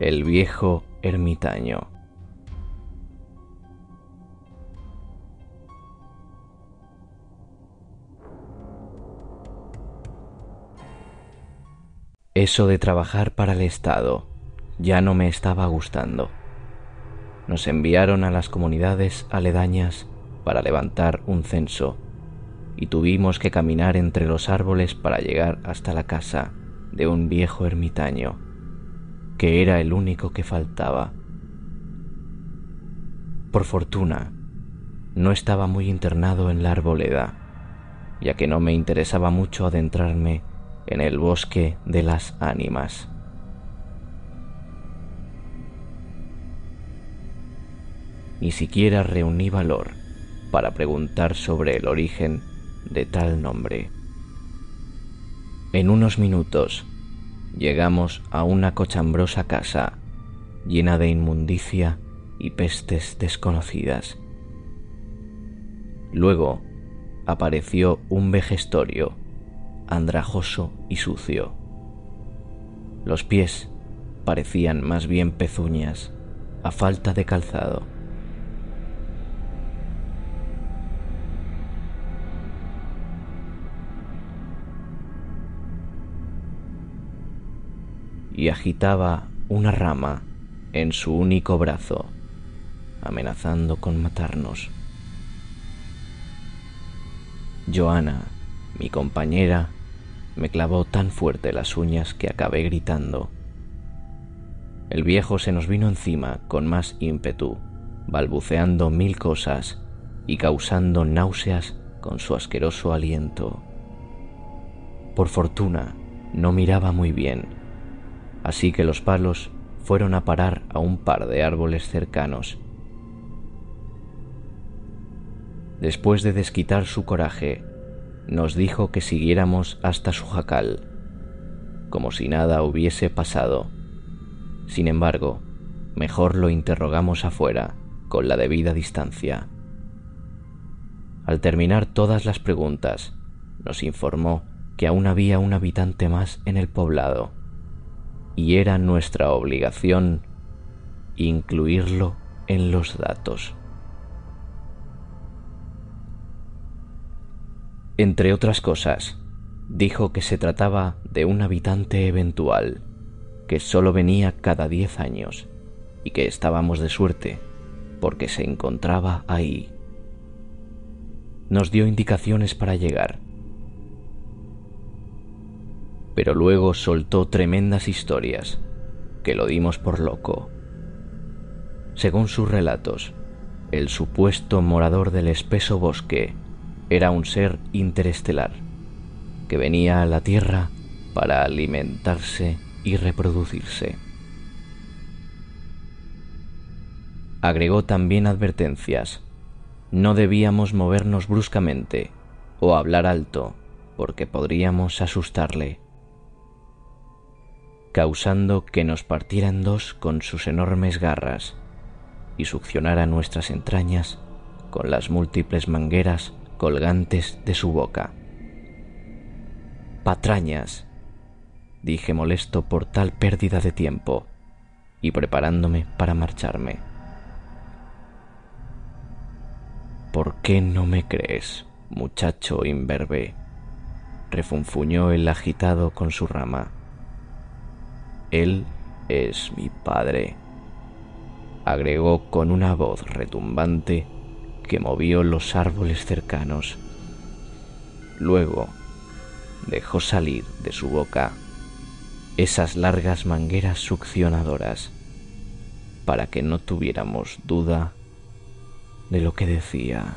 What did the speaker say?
El viejo ermitaño. Eso de trabajar para el Estado ya no me estaba gustando. Nos enviaron a las comunidades aledañas para levantar un censo y tuvimos que caminar entre los árboles para llegar hasta la casa de un viejo ermitaño que era el único que faltaba. Por fortuna, no estaba muy internado en la arboleda, ya que no me interesaba mucho adentrarme en el bosque de las ánimas. Ni siquiera reuní valor para preguntar sobre el origen de tal nombre. En unos minutos llegamos a una cochambrosa casa llena de inmundicia y pestes desconocidas. Luego apareció un vejestorio, andrajoso y sucio. Los pies parecían más bien pezuñas, a falta de calzado. Y agitaba una rama en su único brazo, amenazando con matarnos. Joana, mi compañera, me clavó tan fuerte las uñas que acabé gritando. El viejo se nos vino encima con más ímpetu, balbuceando mil cosas y causando náuseas con su asqueroso aliento. Por fortuna, no miraba muy bien así que los palos fueron a parar a un par de árboles cercanos. Después de desquitar su coraje, nos dijo que siguiéramos hasta su jacal, como si nada hubiese pasado. Sin embargo, mejor lo interrogamos afuera, con la debida distancia. Al terminar todas las preguntas, nos informó que aún había un habitante más en el poblado y era nuestra obligación incluirlo en los datos. Entre otras cosas, dijo que se trataba de un habitante eventual, que solo venía cada diez años, y que estábamos de suerte, porque se encontraba ahí. Nos dio indicaciones para llegar, pero luego soltó tremendas historias, que lo dimos por loco. Según sus relatos, el supuesto morador del espeso bosque era un ser interestelar, que venía a la Tierra para alimentarse y reproducirse. Agregó también advertencias. No debíamos movernos bruscamente o hablar alto, porque podríamos asustarle causando que nos partiera en dos con sus enormes garras y succionara nuestras entrañas con las múltiples mangueras colgantes de su boca. Patrañas, dije molesto por tal pérdida de tiempo y preparándome para marcharme. ¿Por qué no me crees, muchacho imberbe? refunfuñó el agitado con su rama. Él es mi padre, agregó con una voz retumbante que movió los árboles cercanos. Luego dejó salir de su boca esas largas mangueras succionadoras para que no tuviéramos duda de lo que decía.